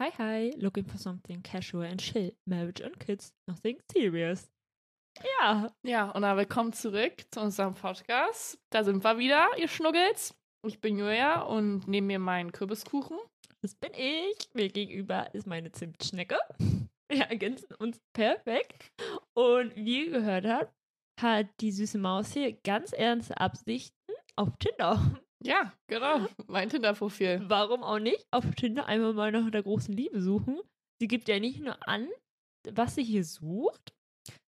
Hi, hi, looking for something casual and chill. Marriage and kids, nothing serious. Ja. Ja, und dann willkommen zurück zu unserem Podcast. Da sind wir wieder, ihr Schnuggels. Ich bin Julia und neben mir meinen Kürbiskuchen. Das bin ich. Mir gegenüber ist meine Zimtschnecke. Wir ergänzen uns perfekt. Und wie ihr gehört habt, hat die süße Maus hier ganz ernste Absichten auf Tinder. Ja, genau. Mein Tinder-Profil. Warum auch nicht? Auf Tinder einmal mal nach der großen Liebe suchen. Sie gibt ja nicht nur an, was sie hier sucht.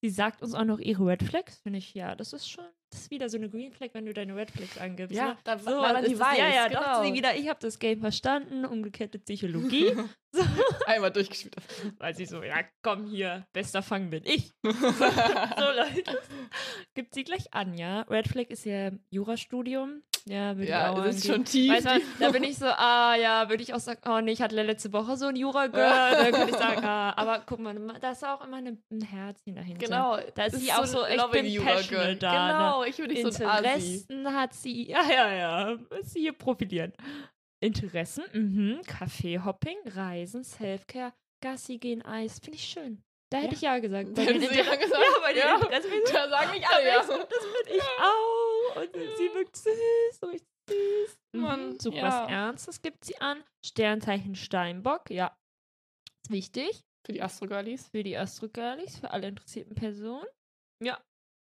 Sie sagt uns auch noch ihre Red Flags, finde ich, ja, das ist schon, das ist wieder so eine Green Flag, wenn du deine Red Flags angibst. Ja, ne? da so, weil man die weiß. Ja, ja, genau. dachte sie wieder, ich habe das Game verstanden, umgekehrte Psychologie. so, Einmal durchgespielt. weil sie so, ja, komm hier, bester Fang bin ich. so, Leute, gibt sie gleich an, ja. Red Flag ist ja Jurastudium. Ja, würde ich ja, auch das ist schon tief. Weißt du, da bin ich so, ah ja, würde ich auch sagen, oh nee, ich hatte letzte Woche so ein Jura-Girl. Dann könnte ich sagen, ah, aber guck mal, da ist auch immer ein Herzchen dahinter. genau. Da ist sie auch so, ich bin Jura-Girl. passionate da, ne? Genau, ich bin nicht so ein. Interessen hat sie, ja, ja, ja, muss sie hier profilieren. Interessen, mhm, Kaffeehopping, Reisen, Selfcare, Gassi gehen, Eis, finde ich schön. Da hätte Ja. ich ja gesagt. Da Bei den ja Inter- gesagt, Ja, bei den ja. Interessen ich Da sagen nicht da alle, ja. ich das bin ich auch. Und sie wirkt süß, so richtig süß. Mann, Mhm, so ja. was Ernstes gibt sie an. Sternzeichen Steinbock, ja. Ist wichtig Für die Astro-Girlies. für die Astrogirlies, für alle interessierten Personen. Ja.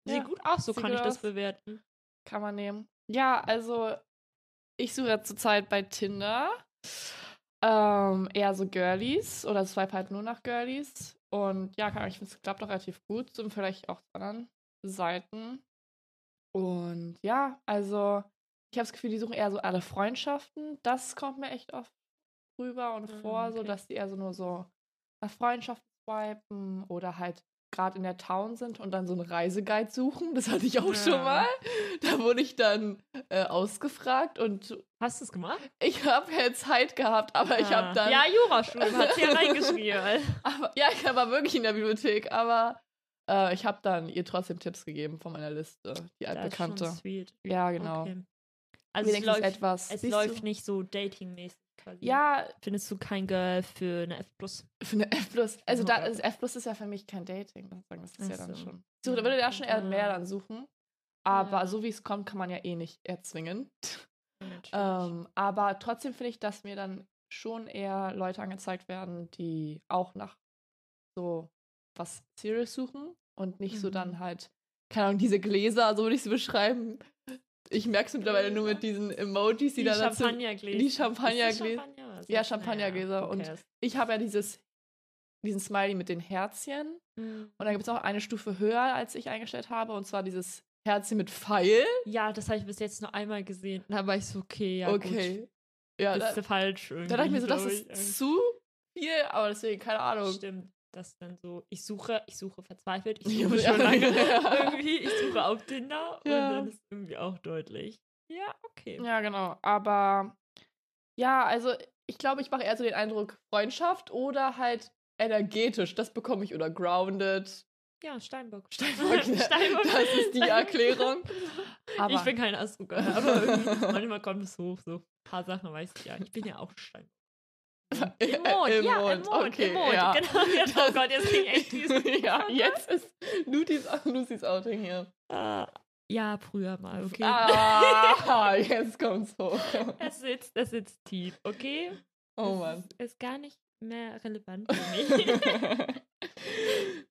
Sieht Ja, gut aus, so kann ich das aus. bewerten. Kann man nehmen. Ja, also ich suche ja zurzeit bei Tinder ähm, eher so Girlies oder swipe halt nur nach Girlies. Und ja, Ahnung, ich finde es klappt auch relativ gut, so vielleicht auch zu anderen Seiten. Und ja, also ich habe das Gefühl, die suchen eher so alle Freundschaften. Das kommt mir echt oft rüber und Ah, vor, so okay. dass die eher so nur so nach Freundschaften swipen oder halt gerade in der Town sind und dann so einen Reiseguide suchen. Das hatte ich auch schon Ja. mal. Da wurde ich dann äh, ausgefragt und Hast du es gemacht? ich habe ja Zeit gehabt, aber ich Ah. habe dann. Ja, Jurastudium hat sie ja reingeschrieben. aber, ja, ich war wirklich in der Bibliothek, aber äh, ich habe dann ihr trotzdem Tipps gegeben von meiner Liste, die Das ist schon altbekannte. sweet. Ja, genau. Okay. Also es Wenigstens läuft, etwas. es läuft nicht so datingmäßig quasi. Ja, Findest du kein Girl für eine F+. für eine F plus. Also Oh da, also F plus ist ja für mich kein Dating. Das ist ja Ach dann so. schon. Ich suche- da würde da schon eher mehr Ja. dann suchen. Aber Ja. so wie es kommt, kann man ja eh nicht erzwingen. Ähm, aber trotzdem finde ich, dass mir dann schon eher Leute angezeigt werden, die auch nach so was Serious suchen und nicht so Mhm. dann halt, keine Ahnung, diese Gläser, so würde ich sie beschreiben. Ich merke es mittlerweile nur mit diesen Emojis, die, die da dazu. Champagnergläser. die Ist Champagnergläser. Champagner ist Ja, Champagnergläser naja, who und-? Ich habe ja dieses, diesen Smiley mit den Herzchen. Mhm. Und dann gibt es auch eine Stufe höher, als ich eingestellt habe, und zwar dieses Herzchen mit Pfeil. Ja, das habe ich bis jetzt nur einmal gesehen. Da war ich so, okay, ja okay. gut. Ja, da, Bist du falsch da dachte ich mir so, das ist zu viel, aber deswegen, keine Ahnung. Stimmt. Das dann so, ich suche, ich suche verzweifelt, ich suche ja. schon lange irgendwie, ich suche auf Tinder Ja. und dann ist irgendwie auch deutlich. Ja, okay. Ja, genau. Aber ja, also ich glaube, ich mache eher so den Eindruck Freundschaft oder halt energetisch. Das bekomme ich oder grounded. Ja, Steinbock. Steinbock, Steinbock. das ist die Erklärung. Aber ich bin kein Astrogirl, aber irgendwie, manchmal kommt es hoch, so ein paar Sachen weiß ich ja. Ich bin ja auch Steinbock. Im Mond, Im ja, Mond, im Mond, okay, im Mond. ja. Genau, jetzt, oh Gott, jetzt ging echt dieses ja, jetzt ist Lucis, Lucis Outing hier. Ah, ja, früher mal, okay. Ah, jetzt kommt's hoch. Es sitzt, es sitzt tief, okay? Oh Mann. Ist, ist gar nicht mehr relevant für mich.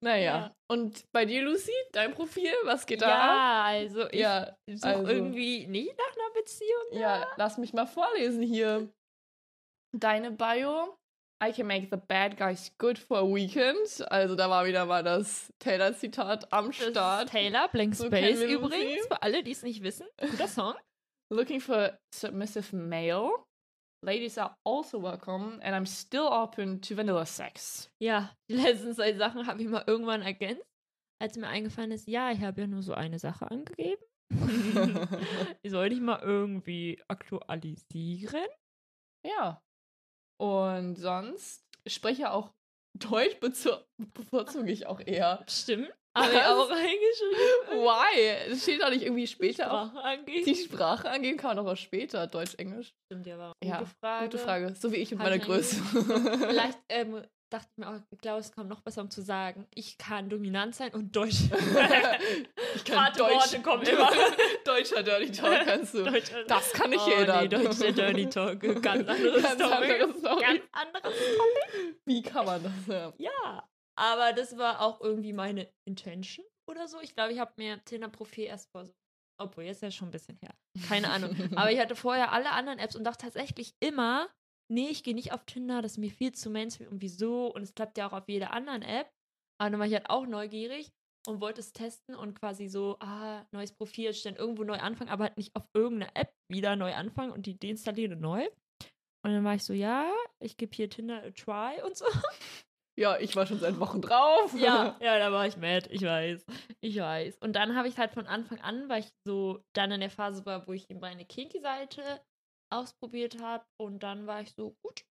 naja. Ja. Und bei dir, Lucy, dein Profil, was geht da ab? ja, also ich Ja, suche also. irgendwie nicht nach einer Beziehung. ja, lass mich mal vorlesen hier. Deine Bio. I can make the bad guys good for a weekend. Also da war wieder mal das Taylor-Zitat am Start. Taylor, Blank So Space wir übrigens, Lucy. für alle, die es nicht wissen. Guter Song. Looking for submissive male. Ladies are also welcome and I'm still open to vanilla sex. Ja, die letzten zwei Sachen habe ich mal irgendwann ergänzt, als mir eingefallen ist, ja, ich habe ja nur so eine Sache angegeben. sollte ich mal irgendwie aktualisieren. ja. Und sonst ich spreche auch Deutsch bevorzuge ich auch eher. Stimmt. Habe ich Was? auch reingeschrieben. Why? Das steht doch nicht irgendwie später auch. Sprache angeht. Die Sprache angehen kann man doch auch später, Deutsch, Englisch. Stimmt ja, war Ja, gute Frage. Gute Frage. So wie ich mit meiner Größe. Vielleicht ähm, dachte ich mir auch, ich glaube, es kommt noch besser, um zu sagen, ich kann dominant sein und Deutsch. ich kann Harte Deutsch. Worte kommen immer. Deutscher Dirty Talk kannst du. Deutscher- Das kann nicht oh, jeder. Nee, deutscher Dirty Talk. Ganz anderes Ganz Topic. anderes Story. Ganz anderes Wie kann man das? Ja. Ja, aber das war auch irgendwie meine Intention oder so. Ich glaube, ich habe mir Tinder-Profil erst vor so, obwohl jetzt ist ja schon ein bisschen her. Keine Ahnung. aber ich hatte vorher alle anderen Apps und dachte tatsächlich immer, nee, ich gehe nicht auf Tinder, das ist mir viel zu Mainstream und wieso. Und es klappt ja auch auf jeder anderen App. Aber dann war ich halt auch neugierig und wollte es testen und quasi so, ah, neues Profil, stellen, irgendwo neu anfangen, aber halt nicht auf irgendeiner App wieder neu anfangen und die deinstallieren und neu. Und dann war ich so, ja, ich gebe hier Tinder a try und so. ja, ich war schon seit Wochen drauf. Ja, ja, da war ich mad, ich weiß. Ich weiß. Und dann habe ich halt von Anfang an, weil ich so dann in der Phase war, wo ich meine Kinky-Seite ausprobiert habe. Und dann war ich so, gut,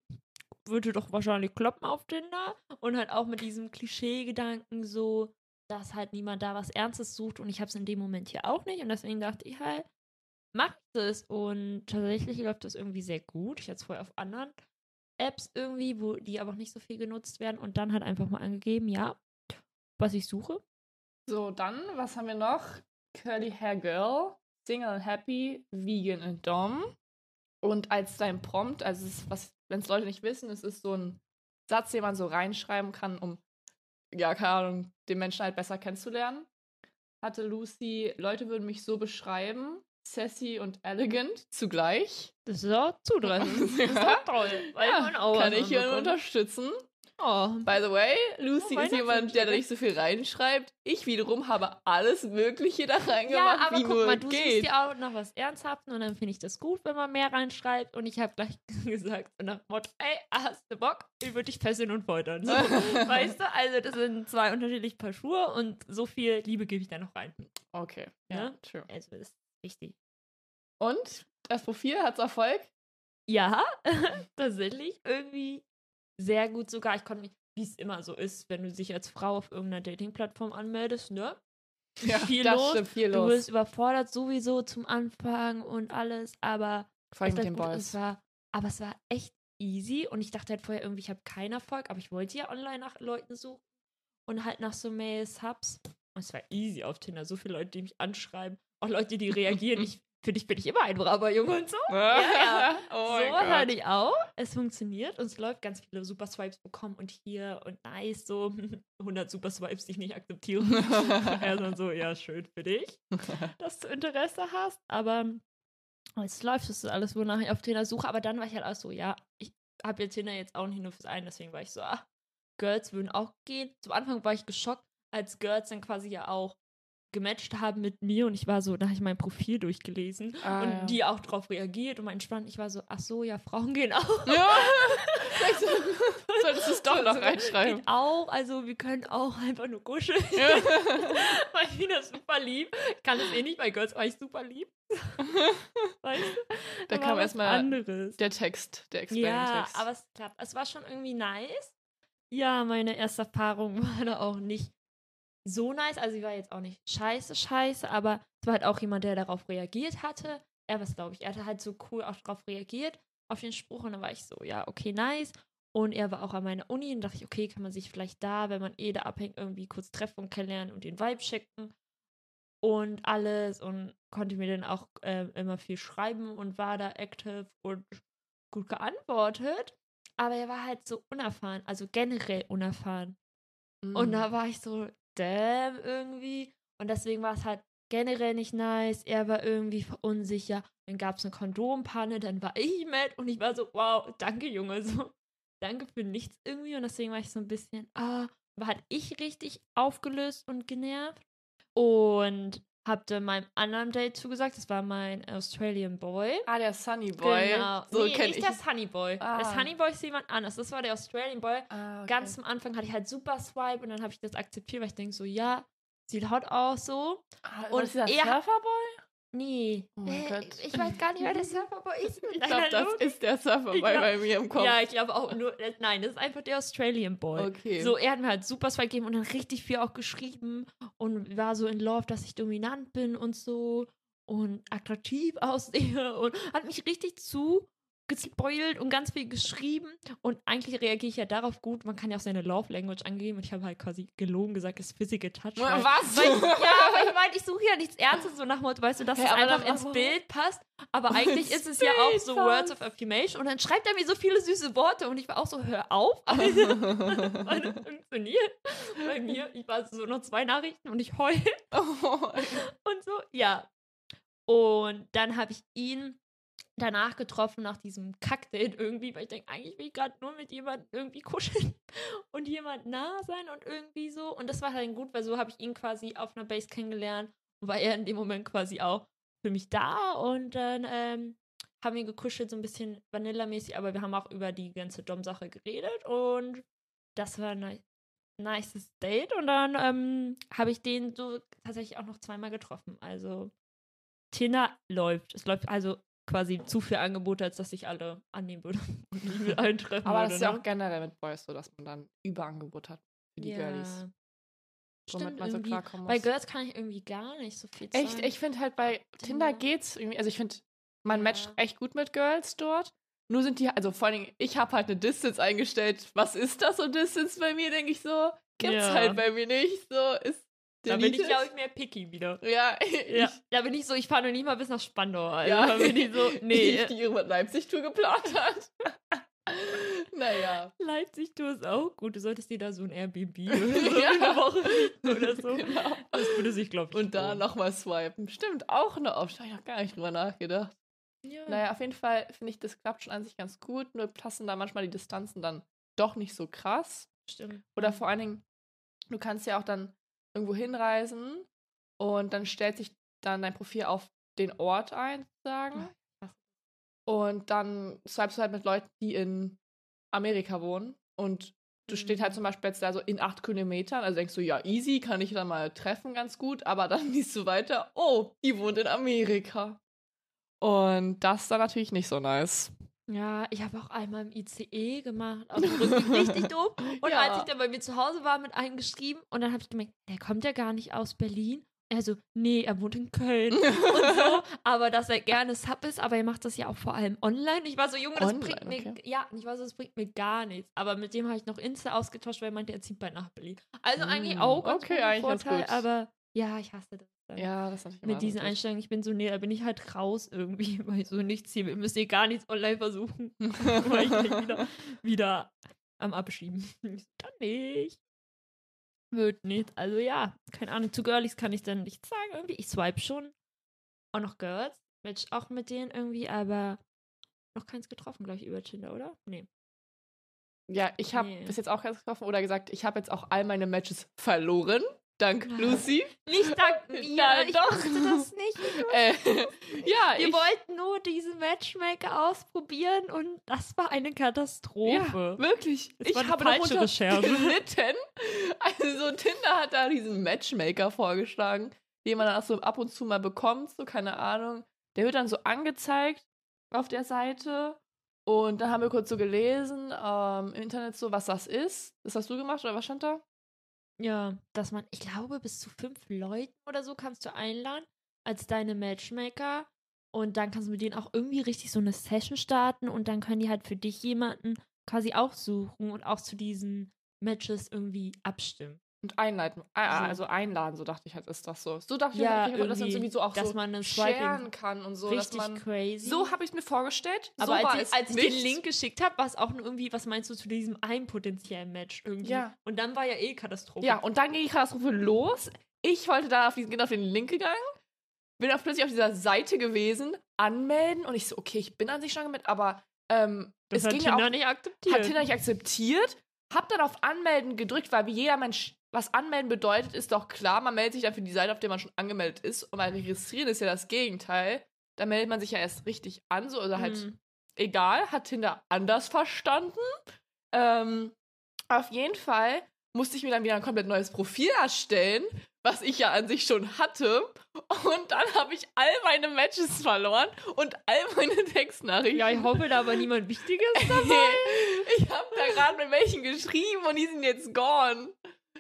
würde doch wahrscheinlich kloppen auf Tinder. Und halt auch mit diesem Klischee-Gedanken so, dass halt niemand da was Ernstes sucht. Und ich habe es in dem Moment hier auch nicht. Und deswegen dachte ich halt, mach das. Und tatsächlich läuft das irgendwie sehr gut. Ich hatte es vorher auf anderen Apps irgendwie, wo die aber auch nicht so viel genutzt werden. Und dann halt einfach mal angegeben, ja, was ich suche. So, dann, was haben wir noch? Curly Hair Girl, Single and Happy, Vegan and Dom. Und als dein Prompt, also es ist was, wenn es Leute nicht wissen, es ist so ein Satz, den man so reinschreiben kann, um, ja, keine Ahnung, den Menschen halt besser kennenzulernen. Hatte Lucy, Leute würden mich so beschreiben, sassy und elegant zugleich. Das ist auch zutreffend. Das ist Ja. toll. Weil Ja, man auch kann ich hier unterstützen. Oh, By the way, Lucy Oh, ist jemand, der da nicht so viel reinschreibt. Ich wiederum habe alles Mögliche da reingemacht, ja, aber wie guck nur mal, du suchst geht. dir auch noch was Ernsthaften und dann finde ich das gut, wenn man mehr reinschreibt. Und ich habe gleich gesagt, nach Motto, ey, hast du Bock? Ich würde dich fesseln und foltern. So, weißt du, also das sind zwei unterschiedliche Paar Schuhe und so viel Liebe gebe ich da noch rein. Okay, ja, Ne? true. Also das ist wichtig. Und das Profil hat's Erfolg? Ja, tatsächlich irgendwie sehr gut sogar. Ich konnte mich, wie es immer so ist, wenn du dich als Frau auf irgendeiner Dating-Plattform anmeldest, ne? viel das los. stimmt, viel Du los. wirst überfordert sowieso zum Anfang und alles, aber Vor allem mit den Boys. war, aber es war echt easy und ich dachte halt vorher irgendwie, ich habe keinen Erfolg, aber ich wollte ja online nach Leuten suchen und halt nach so Mail-Subs. Und es war easy auf Tinder, so viele Leute, die mich anschreiben, auch Leute, die reagieren. ich, für dich bin ich immer ein braver Junge und so. Ja, ja. oh so hatte ich auch. Es funktioniert und es läuft ganz viele Super Swipes bekommen und hier und nice, so 100 Super Swipes, die ich nicht akzeptiere. er dann so, ja, schön für dich, dass du Interesse hast, aber es läuft, das ist alles, wonach ich auf Tinder suche. Aber dann war ich halt auch so, ja, ich habe jetzt Tinder jetzt auch nicht nur fürs einen, deswegen war ich so, ah, Girls würden auch gehen. Zum Anfang war ich geschockt, als Girls dann quasi ja auch gematcht haben mit mir und ich war so, da habe ich mein Profil durchgelesen Ah, und ja. die auch drauf reagiert und mein entspannt. Ich war so, ach so, ja, Frauen gehen auch. Ja, solltest du es doch noch reinschreiben. Geht auch, also wir können auch einfach nur kuscheln. Ja. weil ich finde das super lieb. Ich kann das eh nicht bei Girls, war ich super lieb. Weißt du? Da kam erstmal anderes. der Text, der Ja, Explain-Text. aber es klappt. Es war schon irgendwie nice. Ja, meine erste Erfahrung war da auch nicht so nice. Also, sie war jetzt auch nicht scheiße, scheiße, aber es war halt auch jemand, der darauf reagiert hatte. Er was, glaube ich, er hatte halt so cool auch darauf reagiert, auf den Spruch. Und dann war ich so, ja, okay, nice. Und er war auch an meiner Uni und dachte ich, okay, kann man sich vielleicht da, wenn man eh da abhängt, irgendwie kurz treffen und kennenlernen und den Vibe checken und alles und konnte mir dann auch ähm, immer viel schreiben und war da active und gut geantwortet. Aber er war halt so unerfahren, also generell unerfahren. Mhm. Und da war ich so, damn, irgendwie. Und deswegen war es halt generell nicht nice. Er war irgendwie verunsicher. Dann gab es eine Kondompanne, dann war ich mad und ich war so, wow, danke, Junge. So, danke für nichts irgendwie. Und deswegen war ich so ein bisschen, ah, war halt ich richtig aufgelöst und genervt. Und hab dann meinem anderen Date zugesagt, das war mein Australian Boy. Ah, der Sunny Boy. Genau. So nee, kenn nicht ich. der Sunny Boy. Der Ah. Sunny Boy ist jemand anderes. Das war der Australian Boy. Ah, okay. Ganz am Anfang hatte ich halt super Swipe und dann habe ich das akzeptiert, weil ich denke so, ja, sieht hot aus so. Ah, und das dieser er- Surferboy? Nee. Oh mein äh, Gott. Ich weiß gar nicht, wer der Surferboy ist. Ich glaube, das ist der Surferboy bei mir im Kopf. Ja, ich glaube auch nur. äh, Nein, das ist einfach der Australian Boy. Okay. So, er hat mir halt super Spike gegeben und dann richtig viel auch geschrieben und war so in Love, dass ich dominant bin und so und attraktiv aussehe und hat mich richtig zu gespoilt und ganz viel geschrieben und eigentlich reagiere ich ja darauf gut. Man kann ja auch seine Love Language angeben und ich habe halt quasi gelogen gesagt, es ist Physical Touch. weil- Was? Weil, ja, aber ich meine, ich suche ja nichts Ernstes, so nach Motto, weißt du, dass Hä, es aber einfach ins? Bild passt. Aber eigentlich ist es ja auch so. Words of Affirmation. Und dann schreibt er mir so viele süße Worte und ich war auch so, hör auf. Weil das funktioniert bei mir. Ich war so noch zwei Nachrichten und ich heul Oh, und so. Ja. Und dann habe ich ihn danach getroffen, nach diesem Kackdate irgendwie, weil ich denke, eigentlich will ich gerade nur mit jemandem irgendwie kuscheln und jemand nah sein und irgendwie so. Und das war halt gut, weil so habe ich ihn quasi auf einer Base kennengelernt und war er in dem Moment quasi auch für mich da und dann ähm, haben wir gekuschelt, so ein bisschen Vanilla-mäßig, aber wir haben auch über die ganze Dom-Sache geredet und das war ein ni- nices Date und dann ähm, habe ich den so tatsächlich auch noch zweimal getroffen. Also Tinder läuft. Es läuft also quasi zu viele Angebote, als dass ich alle annehmen würde und mich mit allen treffen Aber würde. das ist ja ne? auch generell mit Boys so, dass man dann Überangebot hat für die Girlies. Womit Stimmt man so Bei. Girls kann ich irgendwie gar nicht so viel Echt, sagen. ich finde halt bei Tinder Tinder. geht's irgendwie, also ich finde, man Ja. matcht echt gut mit Girls dort. Nur sind die, also vor allen Dingen, ich habe halt eine Distance eingestellt. Was ist das so Distance bei mir, denke ich so? Gibt's Ja. halt bei mir nicht. So, ist Da bin ich, glaube ich, mehr picky wieder. Ja, Ja, ich, da bin ich so, ich fahre noch nicht mal bis nach Spandau. Also ja. da bin ich so, nee, Die, die ihre Leipzig-Tour geplant hat. naja. Leipzig, du ist auch gut. Du solltest dir da so ein Airbnb oder so Ja. eine Woche oder so. Genau. Das würde sich, glaube ich, Und da nochmal swipen. Stimmt, auch eine Option. Habe ich noch gar nicht drüber nachgedacht. Ja. Naja, auf jeden Fall finde ich, das klappt schon an sich ganz gut. Nur passen da manchmal die Distanzen dann doch nicht so krass. stimmt. Oder vor allen Dingen, du kannst ja auch dann irgendwo hinreisen und dann stellt sich dann dein Profil auf den Ort ein, sozusagen. Ach, Und dann swipest du halt mit Leuten, die in Amerika wohnen. Und du stehst halt Mhm. zum Beispiel jetzt da so in acht Kilometern. Also denkst du, ja, easy, kann ich da mal treffen, ganz gut. Aber dann liest du weiter, oh, die wohnt in Amerika. Und das ist dann natürlich nicht so nice. Ja, ich habe auch einmal im ICE gemacht, auf dem Rücken richtig doof. Und Ja. als ich dann bei mir zu Hause war, mit einem geschrieben und dann habe ich gemerkt, der kommt ja gar nicht aus Berlin. Er so, nee, er wohnt in Köln und so, aber dass er gerne Sub ist, aber er macht das ja auch vor allem online. Ich war so, Junge, das Online, bringt mir, okay. ja, ich war so, das bringt mir gar nichts. Aber mit dem habe ich noch Insta ausgetauscht, weil er meinte, er zieht bald nach Berlin. Also eigentlich Mm, auch ganz okay, eigentlich Vorteil, aber ja, ich hasse das. Dann. Ja, das ist Mit diesen. Einstellungen, ich bin so, nee, da bin ich halt raus irgendwie, weil ich so nichts hier, wir müssen hier gar nichts online versuchen. weil ich wieder, wieder am Abschieben. Dann nicht. Wird nicht. Also ja, keine Ahnung. Zu Girlies kann ich dann nichts sagen irgendwie. Ich swipe schon. Auch noch Girls. Match auch mit denen irgendwie, aber noch keins getroffen, glaube ich, über Tinder, oder? Nee. Ja, ich habe Nee. bis jetzt auch ganz getroffen oder gesagt, ich habe jetzt auch all meine Matches verloren. Dank Ja. Lucy. Nicht dank mir. Nein, ich doch. wusste das nicht. Äh, ja, Wir ich, wollten nur diese Matchmaker ausprobieren und das war eine Katastrophe. Ja, wirklich. Es ich habe falsche Recherche. gelitten. Also Tinder hat da diesen Matchmaker vorgeschlagen, den man dann auch so ab und zu mal bekommt, so keine Ahnung. Der wird dann so angezeigt auf der Seite. Und dann haben wir kurz so gelesen ähm, im Internet so, was das ist. Das hast du gemacht oder was stand da? Ja, dass man, ich glaube, bis zu fünf Leuten oder so kannst du einladen als deine Matchmaker. Und dann kannst du mit denen auch irgendwie richtig so eine Session starten und dann können die halt für dich jemanden quasi auch suchen und auch zu diesen Matches irgendwie abstimmen. Und einleiten. Ah, So. also einladen, so dachte ich halt, ist das so. So dachte Ja, ich, okay, dass man irgendwie, so auch dass so man Swiping kann und so. richtig dass man, crazy. so habe ich es mir vorgestellt. aber so war als, es ich, als ich den Link geschickt habe, war es auch nur irgendwie, was meinst du zu diesem einen potenziellen Match irgendwie? Ja. Und dann war ja eh Katastrophe. Ja, und dann ging die Katastrophe los. Ich wollte da auf diesen, bin auf den Link gegangen, bin auf plötzlich auf dieser Seite gewesen, anmelden und ich so, okay, ich bin an sich schon angemeldet, aber ähm, das es hat ging Tinder ja auch, nicht akzeptiert. hat Tinder nicht akzeptiert, hab dann auf Anmelden gedrückt, weil wie jeder Mensch was anmelden bedeutet, ist doch klar, man meldet sich dann für die Seite, auf der man schon angemeldet ist und weil registrieren ist ja das Gegenteil. Da meldet man sich ja erst richtig an, so oder halt Mhm. egal, hat Tinder anders verstanden. Ähm, auf jeden Fall musste ich mir dann wieder ein komplett neues Profil erstellen was ich ja an sich schon hatte. Und dann habe ich all meine Matches verloren und all meine Textnachrichten. Ja, ich hoffe, da war niemand Wichtiges dabei. ich habe da gerade mit welchen geschrieben und die sind jetzt gone.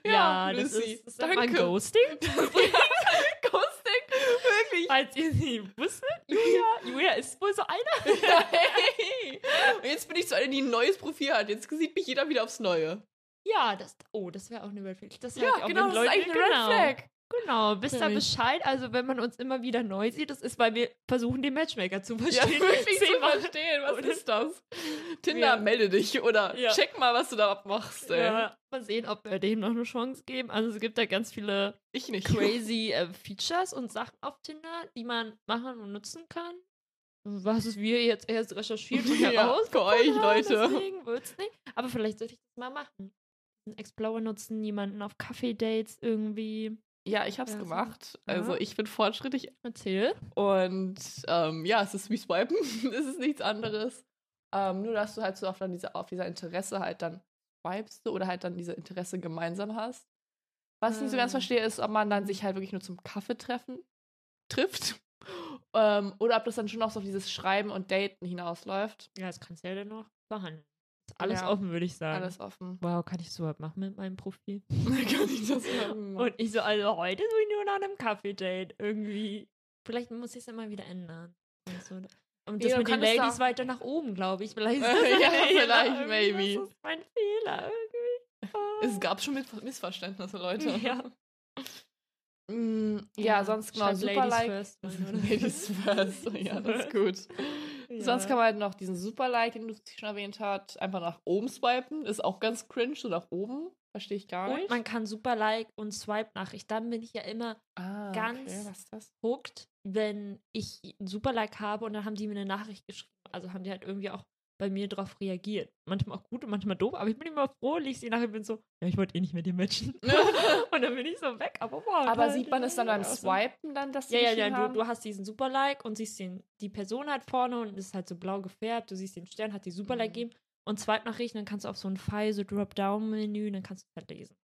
Ja, das Lucy, ist, das nennt man Ghosting. Ghosting, wirklich. Falls ihr sie wusstet, Julia, Julia ist wohl so eine. hey. Und jetzt bin ich so eine, die ein neues Profil hat. Jetzt sieht mich jeder wieder aufs Neue. Ja, das, oh, das wäre auch eine Red Flag. Das Ja, ich auch, genau, das ist Leute, eigentlich eine genau, Red Flag. Genau, wisst ihr. Bescheid? Also, wenn man uns immer wieder neu sieht, das ist, weil wir versuchen, den Matchmaker zu Ja, verstehen. wirklich zu verstehen. Was Oder- ist das? Tinder, Ja. melde dich oder Ja. check mal, was du da machst, ey. Ja, mal sehen, ob wir dem noch eine Chance geben. Also, es gibt da ganz viele Ich nicht. crazy äh, Features und Sachen auf Tinder, die man machen und nutzen kann. Was wir jetzt erst recherchiert und Ja, herausgefunden für euch, Leute. Deswegen wird's nicht. Aber vielleicht sollte ich das mal machen. Einen Explorer nutzen, jemanden auf Kaffee-Dates irgendwie. Ja, ich hab's Ja, so. gemacht. Ja. Also ich bin fortschrittlich Erzähl. und ähm, ja, es ist wie Swipen. es ist nichts anderes. Ähm, nur, dass du halt so auf, dann diese, auf dieser Interesse halt dann swipest du oder halt dann diese Interesse gemeinsam hast. Was ich nicht so ganz Ah. verstehe, ist, ob man dann sich halt wirklich nur zum Kaffee treffen trifft. ähm, oder ob das dann schon noch so auf dieses Schreiben und Daten hinausläuft. Ja, das kannst du ja dann noch behandeln. Alles Ja, offen, würde ich sagen. Alles offen. Wow, kann ich so was machen mit meinem Profil? Kann ich das machen? Und ich so, also heute so nur nach einem Kaffee-Date irgendwie. Vielleicht muss ich es immer wieder ändern. Und, so. und das Ja, mit den Ladies weiter nach oben, glaube ich. Vielleicht ist das ja, vielleicht, maybe. Das ist mein Fehler irgendwie. Es gab schon Miss- Missverständnisse, Leute. Ja. Mm, ja, sonst genau, Schreib super Ladies Like. first? Ladies first, ja, das ist gut. Sonst kann man halt noch diesen Super Like, den du schon erwähnt hast, einfach nach oben swipen. Ist auch ganz cringe, so nach oben. Verstehe ich gar Und nicht. man kann super Like und Swipe-Nachricht. Dann bin ich ja immer ah, ganz- Okay, hooked, wenn ich ein super Like habe und dann haben die mir eine Nachricht geschrieben. Also haben die halt irgendwie auch bei mir drauf reagiert. Manchmal auch gut und manchmal doof, aber ich bin immer froh, lese sie nachher und bin so, ja, ich wollte eh nicht mit dir matchen. und dann bin ich so weg, aber wow. Aber sieht man es dann beim. Swipen dann, dass die Ja, ja, ja, haben? du, du hast diesen super Like und siehst den, die Person halt vorne und ist halt so blau gefärbt. Du siehst den Stern, hat die super Like Mhm. gegeben und Zweitnachrichten, dann kannst du auf so ein Pfeil, so Drop-Down-Menü, dann kannst du halt lesen.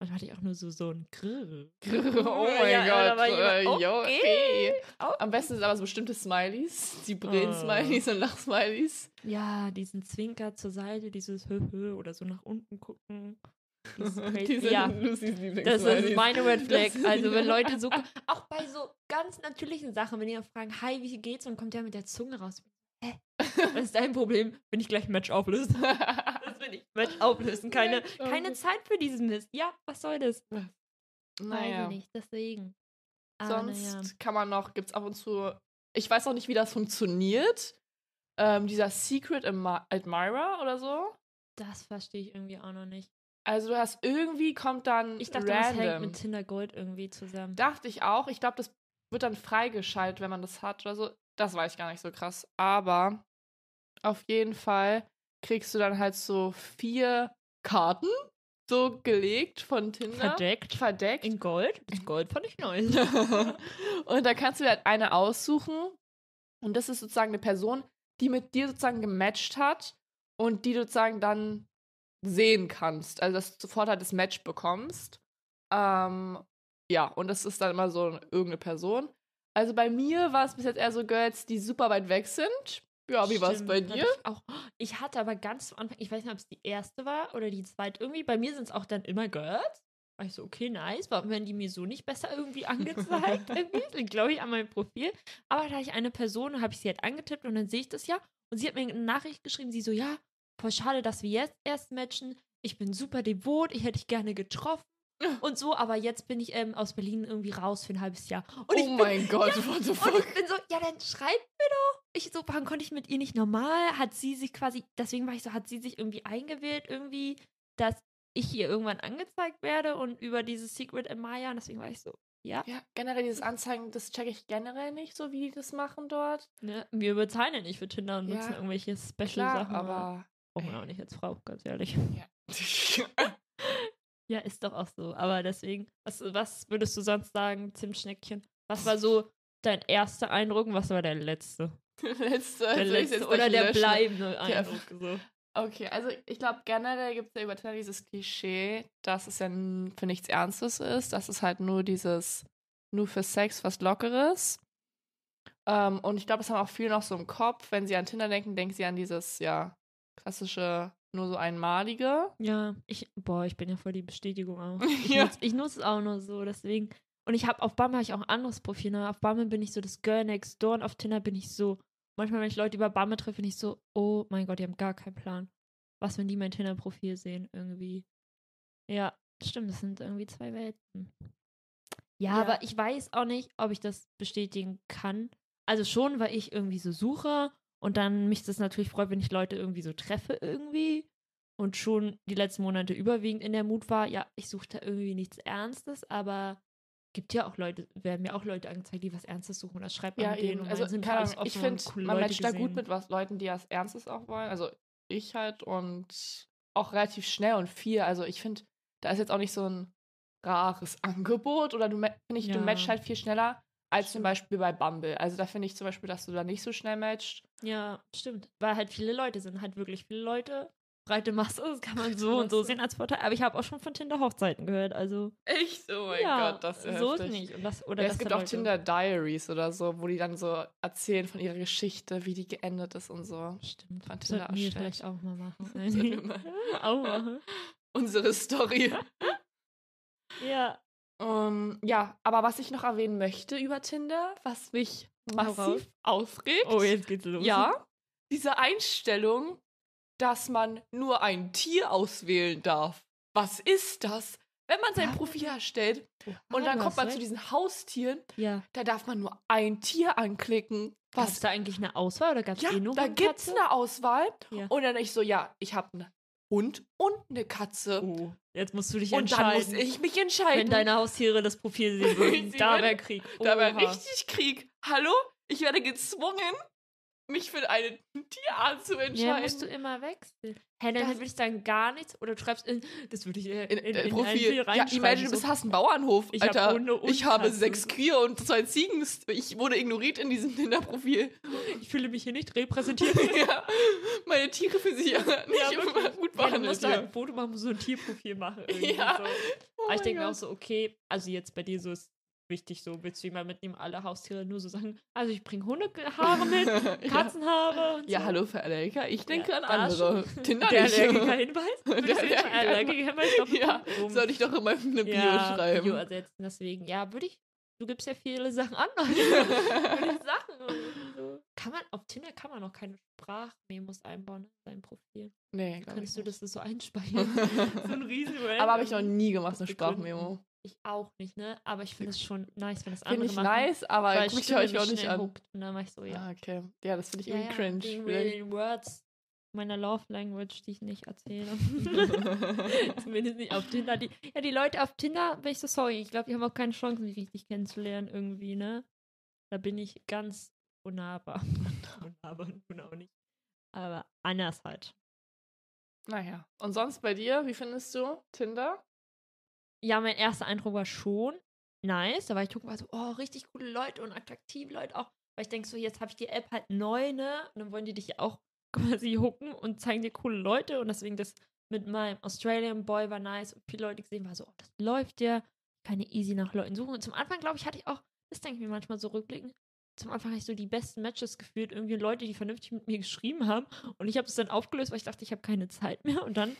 Manchmal hatte ich auch nur so, so ein Grrr. oh mein Ja, da Gott. jemand, äh, jo, okay. okay. Oh. Am besten sind aber so bestimmte Smileys. Die Oh. Brillen-Smileys und Lach-Smileys. Ja, diesen Zwinker zur Seite, dieses Höhö oder so nach unten gucken. Das ist ja, das ist meine Red Flag. Also wenn Leute so, auch bei so ganz natürlichen Sachen, wenn die dann fragen, hi, wie geht's? Und kommt der mit der Zunge raus. Hä? Was ist dein Problem? Bin ich gleich ein Match auflösen. Das bin ich. Match auflösen. Keine, Match keine. Zeit für diesen Mist. Ja, was soll das? Weiß naja. ich nicht, deswegen. Aber Sonst naja. kann man noch, gibt es ab und zu, ich weiß auch nicht, wie das funktioniert. Ähm, dieser Secret Admi- Admirer oder so. Das verstehe ich irgendwie auch noch nicht. Also du hast irgendwie kommt dann Ich dachte, das random. hängt mit Tinder Gold irgendwie zusammen. Dachte ich auch. Ich glaube, das wird dann freigeschaltet, wenn man das hat oder so. Das weiß ich gar nicht so krass. Aber auf jeden Fall kriegst du dann halt so vier Karten so gelegt von Tinder. Verdeckt. Verdeckt. In Gold? Das Gold fand ich neu. und da kannst du halt eine aussuchen. Und das ist sozusagen eine Person, die mit dir sozusagen gematcht hat und die du sozusagen dann sehen kannst. Also, dass du sofort halt das Match bekommst. Ähm, ja, und das ist dann immer so irgendeine Person. Also bei mir war es bis jetzt eher so Girls, die super weit weg sind. Ja, wie war es bei dir? Ich, auch. ich hatte aber ganz am Anfang, ich weiß nicht, ob es die erste war oder die zweite. Irgendwie, bei mir sind es auch dann immer Girls. War ich so, okay, nice. Warum werden die mir so nicht besser irgendwie angezeigt? irgendwie? Glaube ich, an meinem Profil. Aber da hatte ich eine Person, habe ich sie halt angetippt und dann sehe ich das ja. Und sie hat mir eine Nachricht geschrieben, sie so, ja, voll schade, dass wir jetzt erst matchen. Ich bin super devot, ich hätte dich gerne getroffen. Und so, aber jetzt bin ich ähm, aus Berlin irgendwie raus für ein halbes Jahr. Und oh bin mein Gott, what the und fuck? ich bin so, ja, dann schreib mir doch. Ich so, warum konnte ich mit ihr nicht normal? Hat sie sich quasi, deswegen war ich so, hat sie sich irgendwie eingewählt, irgendwie, dass ich hier irgendwann angezeigt werde und über dieses Secret Admirer. Und deswegen war ich so, ja, Ja, generell dieses Anzeigen, das checke ich generell nicht, so wie die das machen dort. ne, wir bezahlen ja nicht für Tinder und Ja, nutzen irgendwelche Special-Sachen. aber. Brauchen wir auch nicht als Frau, ganz ehrlich. Ja. Ja, ist doch auch so. Aber deswegen, was, was würdest du sonst sagen, Zimtschneckchen? Was war so dein erster Eindruck und was war der letzte? letzte, Der ich's letzte oder der löschen? bleibende Eindruck. So. Okay, also ich glaube generell gibt es ja über Tinder dieses Klischee, dass es ja für nichts Ernstes ist, dass es halt nur dieses, nur für Sex was Lockeres. Ähm, und ich glaube, das haben auch viele noch so im Kopf. Wenn sie an Tinder denken, denken sie an dieses, ja, klassische, nur so einmalige. Ja, ich, boah, ich bin ja voll die Bestätigung auch. Ich Ja. nutze ich nutz es auch nur so, deswegen. Und ich habe auf Bumble habe ich auch ein anderes Profil. Ne? Auf Bumble bin ich so das Girl Next Door und auf Tinder bin ich so. Manchmal, wenn ich Leute über Bumble treffe, bin ich so, oh mein Gott, die haben gar keinen Plan. Was, wenn die mein Tinder-Profil sehen, irgendwie. Ja, stimmt, das sind irgendwie zwei Welten. Ja, Ja. aber ich weiß auch nicht, ob ich das bestätigen kann. Also schon, weil ich irgendwie so suche und dann mich das natürlich freut, wenn ich Leute irgendwie so treffe irgendwie und schon die letzten Monate überwiegend in der Mut war, ja, ich suche da irgendwie nichts Ernstes, aber gibt ja auch Leute, werden mir auch Leute angezeigt, die was Ernstes suchen. Das schreibt man Ja, denen und Also, sind keine Ahnung, ich finde, coole man matcht da gut mit was Leuten, die was Ernstes auch wollen. Also ich halt und auch relativ schnell und viel. Also ich finde, da ist jetzt auch nicht so ein rares Angebot oder du, finde ich, du Ja. matchst halt viel schneller als zum Stimmt. Beispiel bei Bumble. Also da finde ich zum Beispiel, dass du da nicht so schnell matchst. Ja, stimmt. Weil halt viele Leute sind, halt wirklich viele Leute. Breite Masse, das kann man so und so sehen als Vorteil. Aber ich habe auch schon von Tinder Hochzeiten gehört, also. Echt? Oh ja, so ist nicht. Und das, oder Ja, es gibt auch Leute- Tinder Diaries oder so, wo die dann so erzählen von ihrer Geschichte, wie die geendet ist und so. Stimmt. von Tinder Sollten wir vielleicht auch mal machen. Mal. auch machen. Unsere Story. Ja. Ähm, ja, aber was ich noch erwähnen möchte über Tinder, was mich. Massiv aufregt, Oh, jetzt geht's los. ja, diese Einstellung, dass man nur ein Tier auswählen darf. Was ist das? Wenn man sein Ja. Profil erstellt Ah, und dann kommt man zu diesen Haustieren, Ja. da darf man nur ein Tier anklicken. Was? da eigentlich eine Auswahl oder gab es Ja, eh nur da gibt's eine Auswahl. Ja. Und dann ich so, ja, ich habe einen Hund und eine Katze. Oh, jetzt musst du dich und dann entscheiden. muss ich mich entscheiden. wenn deine Haustiere das Profil sehen würden, da wäre Krieg. Da war Oha. richtig Krieg. Hallo? Ich werde gezwungen, mich für eine Tierart zu entscheiden. Ja, musst du immer wechseln. Hä, dann Das- würde ich sagen gar nichts oder du schreibst in, das würde ich äh, in, in, in, in, ein Profil. Ja, reinschreiben. imagine, du bist, hast einen Bauernhof, Ich hab Alter. Hunde und ich habe Katzen. sechs Kühe und zwei Ziegen. Ich wurde ignoriert in diesem Tinder-Profil. Ich fühle mich hier nicht repräsentiert. ja, meine Tiere für sich nicht Ja, immer gut Ja, du behandelt. musst Ja, halt ein Foto machen, so ein Tierprofil machen. Ja. So. Oh Aber ich denke mir auch so, okay, also jetzt bei dir so ist wichtig so, willst du jemand mitnehmen, alle Haustiere nur so sagen, also ich bringe Hundehaare mit. Katzenhaare und Ja, so. hallo für Allergiker. Ich denke Ja, an andere. Tinder Der. Allergiker-Hinweis? Der Allergiker-Hinweis Ja, rum? soll ich doch in meinem Bio ja, schreiben. Bio ersetzen, deswegen, ja, würde ich, du gibst ja viele Sachen an, Sachen so. Kann man, auf Tinder kann man noch keine Sprachmemos einbauen in sein Profil. nee, Könntest du das so einspeichern? so ein riesen Aber habe ich noch nie gemacht, eine. Sprachmemo. Ich auch nicht, ne? Aber ich finde es schon nice, wenn das Finde andere ich machen. nice, aber weil gucke ich euch auch nicht an. hookt. Und dann mach ich so, ja. Ah, okay. Ja, das finde ich ja, irgendwie ja, cringe. Vielleicht- den Words meiner Love Language, die ich nicht erzähle. Zumindest nicht auf Tinder. Die, ja, die Leute auf Tinder, bin ich so sorry. Ich glaube, die haben auch keine Chance, mich richtig kennenzulernen irgendwie, ne? Da bin ich ganz unnahbar. unnahbar, nun auch nicht. Aber anders halt. naja. Und sonst bei dir, wie findest du Tinder? Ja, mein erster Eindruck war schon nice. Da war ich gucken, war so, oh, richtig coole Leute und attraktive Leute auch. Weil ich denke so, jetzt habe ich die App halt neu, ne? Und dann wollen die dich ja auch quasi hooken und zeigen dir coole Leute. Und deswegen das mit meinem Australian Boy war nice und viele Leute gesehen, war so, oh, das läuft ja. Keine easy nach Leuten suchen. Und zum Anfang, glaube ich, hatte ich auch, das denke ich mir manchmal so rückblickend, zum Anfang hatte ich so die besten Matches gefühlt, irgendwie Leute, die vernünftig mit mir geschrieben haben. Und ich habe es dann aufgelöst, weil ich dachte, ich habe keine Zeit mehr. Und dann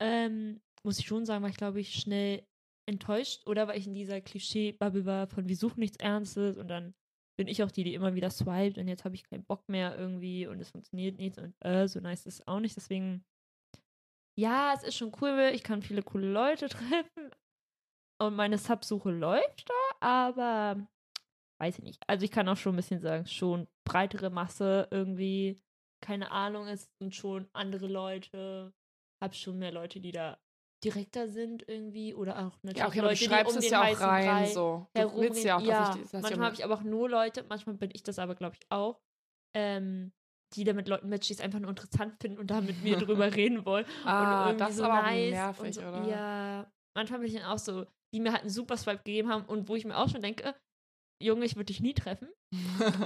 ähm, muss ich schon sagen, war ich, glaube ich, schnell enttäuscht oder weil ich in dieser Klischee-Bubble war von wir suchen nichts Ernstes und dann bin ich auch die, die immer wieder swiped und jetzt habe ich keinen Bock mehr irgendwie und es funktioniert nicht und äh, so nice ist es auch nicht. Deswegen, ja, es ist schon cool, ich kann viele coole Leute treffen und meine Subsuche läuft da, aber weiß ich nicht. Also ich kann auch schon ein bisschen sagen, schon breitere Masse irgendwie, keine Ahnung, es sind schon andere Leute, hab schon mehr Leute, die da direkter sind irgendwie oder auch natürlich Ja, okay, Leute, du schreibst die um es den ja auch rein, Brei so. Du ja auch, ja, dass ich manchmal ja habe ich aber auch nur Leute, manchmal bin ich das aber, glaube ich, auch, ähm, die da mit Leuten es einfach nur interessant finden und da mit mir drüber reden wollen. Ah, und irgendwie das ist so aber nice nervig, so, oder? Ja, manchmal bin ich dann auch so, die mir halt einen super Swipe gegeben haben und wo ich mir auch schon denke, Junge, ich würde dich nie treffen.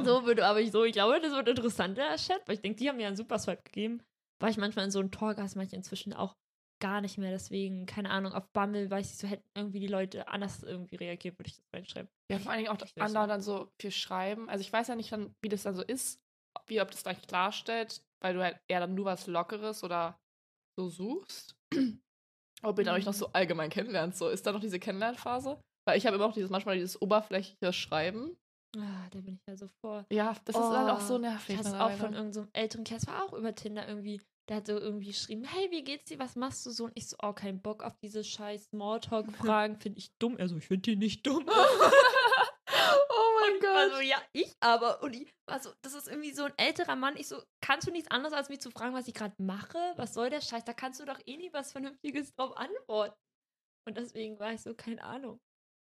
so würde aber ich so, ich glaube, das wird interessanter, Chat, weil ich denke, die haben mir einen super Swipe gegeben. war ich manchmal in so einem Torgas, manche inzwischen auch gar nicht mehr. Deswegen, keine Ahnung, auf Bumble weiß ich so, hätten irgendwie die Leute anders irgendwie reagiert, würde ich das reinschreiben. Ja, vor allen Dingen auch anderen dann so viel schreiben. Also ich weiß ja nicht dann, wie das dann so ist, wie ob das gleich klarstellt, weil du halt eher dann nur was Lockeres oder so suchst. Ob ihr dann euch noch Mhm. so allgemein kennenlernt. So, ist da noch diese Kennenlernphase? Weil ich habe immer noch dieses manchmal dieses oberflächliche Schreiben. Ah, da bin ich ja so vor. Ja, das ist dann auch Oh, so nervig. Ich hatte auch von irgendeinem so älteren Kerl, das war auch über Tinder irgendwie. Der hat so irgendwie geschrieben, hey, wie geht's dir, was machst du so? Und ich so, oh, kein Bock auf diese scheiß Smalltalk-Fragen, finde ich dumm. Er so, ich finde die nicht dumm. oh mein Gott. Also ja, ich aber. Und ich war so, das ist irgendwie so ein älterer Mann. Ich so, kannst du nichts anderes, als mich zu fragen, was ich gerade mache? Was soll der Scheiß? Da kannst du doch eh nie was Vernünftiges drauf antworten. Und deswegen war ich so, keine Ahnung.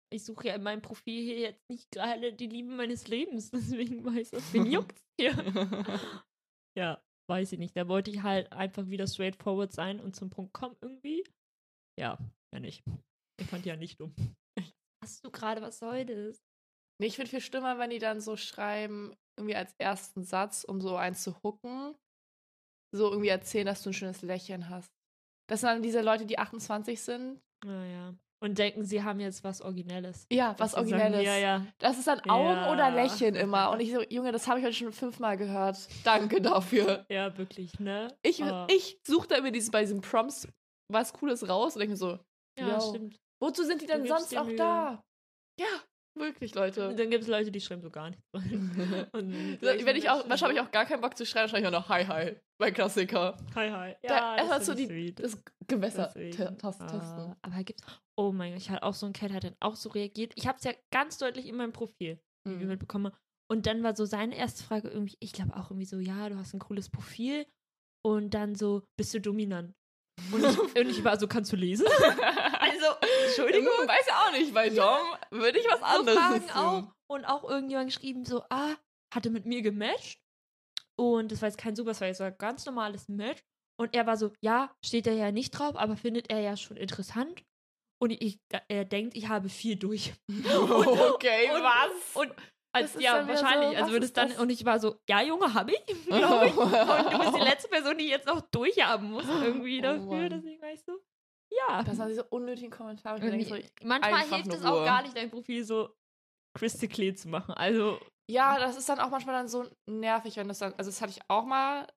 Ich suche ja in meinem Profil hier jetzt nicht gerade die Liebe meines Lebens. Deswegen war ich so, wen juckt's hier? ja, weiß ich nicht. Da wollte ich halt einfach wieder straightforward sein und zum Punkt kommen irgendwie. Ja, ja nicht. Ich fand die ja nicht dumm. Hast du gerade, was soll das? Nee, ich finde viel schlimmer, wenn die dann so schreiben, irgendwie als ersten Satz, um so eins zu hooken, so irgendwie erzählen, dass du ein schönes Lächeln hast. Das sind dann diese Leute, die 28 sind. Naja. Und denken, sie haben jetzt was Originelles. Ja, was sie sagen, Originelles. Ja, ja. Das ist dann Augen Ja. oder Lächeln immer. Und ich so, Junge, das habe ich heute schon fünfmal gehört. Danke dafür. Ja, wirklich, ne? Ich, Oh. ich suche da immer dieses, bei diesen Prompts was Cooles raus und denke so, Ja, yo, stimmt. wozu sind die denn sonst auch Mühe. da? Ja, wirklich, Und Leute. dann gibt es Leute, die schreiben so gar nichts. Wenn ich auch, manchmal habe ich auch gar keinen Bock zu schreiben, schreibe ich auch noch Hi Hi. Mein Klassiker. Hi, hi. Da Ja, erstmal das so die, sweet. das Gewässer Deswegen. te- tas- Ah, testen. aber gibt's. Oh mein Gott, ich hatte auch so einen Kerl, hat dann auch so reagiert. Ich habe es ja ganz deutlich in meinem Profil wie ich Mhm. mitbekomme. Und dann war so seine erste Frage irgendwie, ich glaube auch irgendwie so, ja, du hast ein cooles Profil. Und dann so, bist du dominant? Und ich, und ich war so, kannst du lesen? Also, Entschuldigung. Hm, Weiß ja auch nicht, bei Dom würde ich was so anderes Fragen tun. auch. Und auch irgendjemand geschrieben, so, ah, hatte mit mir gematcht. Und das war jetzt kein Super, das war jetzt so ein ganz normales Match. Und er war so, ja, steht er ja nicht drauf, aber findet er ja schon interessant. Und ich, er denkt, ich habe viel durch. okay, und- was? Und als, ja, so, wahrscheinlich. was also würde es dann, das? und ich war so, ja, Junge, habe ich, glaube ich. Und du bist die letzte Person, die jetzt noch durchhaben muss, irgendwie Oh dafür. Mann. Deswegen war ich so, ja. Das waren diese unnötigen Kommentare. Ich denke so, Irgendwie- Manchmal hilft es auch gar nicht, dein Profil so crystal clear zu machen. Also, ja, das ist dann auch manchmal dann so nervig, wenn das dann, also das hatte ich auch mal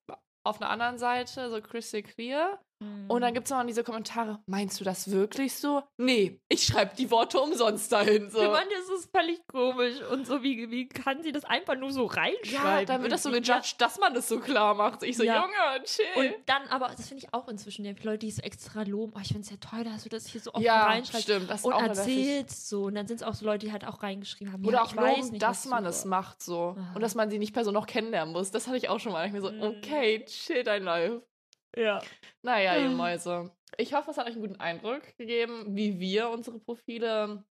auf einer anderen Seite, so crystal clear. Und Mhm. dann gibt es noch diese Kommentare, meinst du das wirklich so? Nee, ich schreibe die Worte umsonst dahin. So. Für manche ist es völlig komisch und so, wie, wie kann sie das einfach nur so reinschreiben? Ja, dann wird das so gejudged, dass man das so klar macht. Ich so, Ja. Junge, chill. Und dann, aber das finde ich auch inzwischen, die Leute, die so extra loben, oh, ich finde es ja toll, dass du das hier so oft ja, reinschreibst stimmt. Das ist und auch erzählst so. Und dann sind es auch so Leute, die halt auch reingeschrieben haben, Oder ja, auch loben, nicht, dass man es macht so. Ah. Und dass man sie nicht Person noch kennenlernen muss. Das hatte ich auch schon mal. Ich mir so, Mhm. okay, chill dein Life. Ja. Naja, ihr Ah. Mäuse. Ich hoffe, es hat euch einen guten Eindruck gegeben, wie wir unsere Profile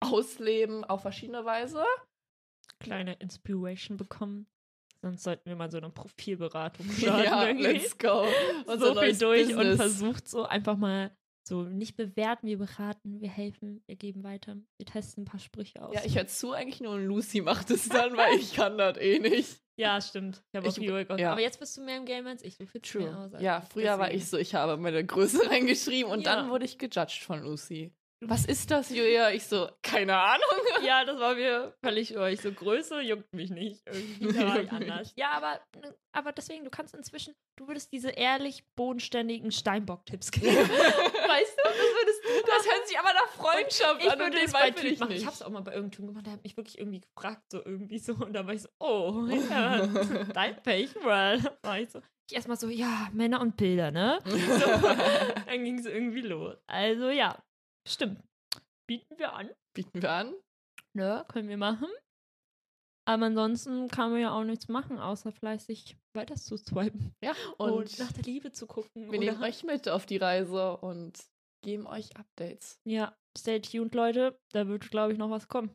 ausleben auf verschiedene Weise. Kleine Inspiration bekommen. Sonst sollten wir mal so eine Profilberatung starten. ja, irgendwie. let's go. Unser so viel durch und Business. versucht so einfach mal so nicht bewerten, wir beraten, wir helfen, wir geben weiter, wir testen ein paar Sprüche aus. Ja, ich höre zu eigentlich nur und Lucy macht es dann, weil ich kann das eh nicht. Ja, stimmt. Ich habe auch viel geholfen. ja. Aber jetzt bist du mehr im Game als ich. Du fühlst mehr aus. Ja, früher war Deswegen. ich so, ich habe meine Größe reingeschrieben und Ja. dann wurde ich gejudged von Lucy. Was ist das, Julia? Ich so, keine Ahnung. Ja, das war mir völlig oh, ich so Größe juckt mich nicht. Irgendwie da war ich anders. Ja, aber, aber deswegen, du kannst inzwischen, du würdest diese ehrlich bodenständigen Steinbock-Tipps geben. Weißt du, das würdest du Das hört sich aber nach Freundschaft Ich an würde es bei will Typ ich machen. Ich nicht. hab's auch mal bei irgendeinem gemacht, der hat mich wirklich irgendwie gefragt, so irgendwie so. Und da war ich so, oh, ja, dein Pech, well. War ich so. Ich erstmal so, ja, Männer und Bilder, ne? So, dann ging es irgendwie los. Also ja, stimmt. Bieten wir an, Bieten wir an. ne? Können wir machen. Aber ansonsten kann man ja auch nichts machen, außer fleißig weiter zu swipen Ja, und, und nach der Liebe zu gucken. wir oder- nehmen euch mit auf die Reise und geben euch Updates. Ja, stay tuned, Leute. Da wird, glaube ich, noch was kommen.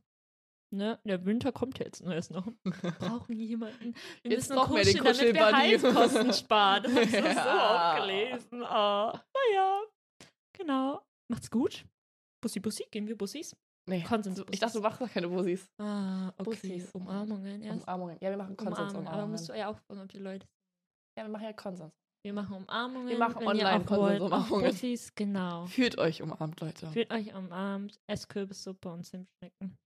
Ne? Der Winter kommt jetzt erst noch. Wir brauchen jemanden. Wir Jetzt müssen brauchen wir den damit wir. Heizkosten sparen. Das hast du so Ja. aufgelesen. Oh, naja. Genau. Macht's gut. Bussi, Bussi. Gehen wir Bussis? Nee. Konsens. Ich dachte, du machst doch keine Bussis. Ah, okay. Bussis. Umarmungen erst. Umarmungen. Ja, wir machen Konsens Umarmen. Aber musst du ja aufpassen, ob die Leute. Ja, wir machen ja Konsens. Wir machen Umarmungen. Wir machen auch. Auch Online-Konsensumarmungen. Bussis, genau. Fühlt euch umarmt, Leute. Fühlt euch umarmt, esst Kürbissuppe und Zimtschnecken.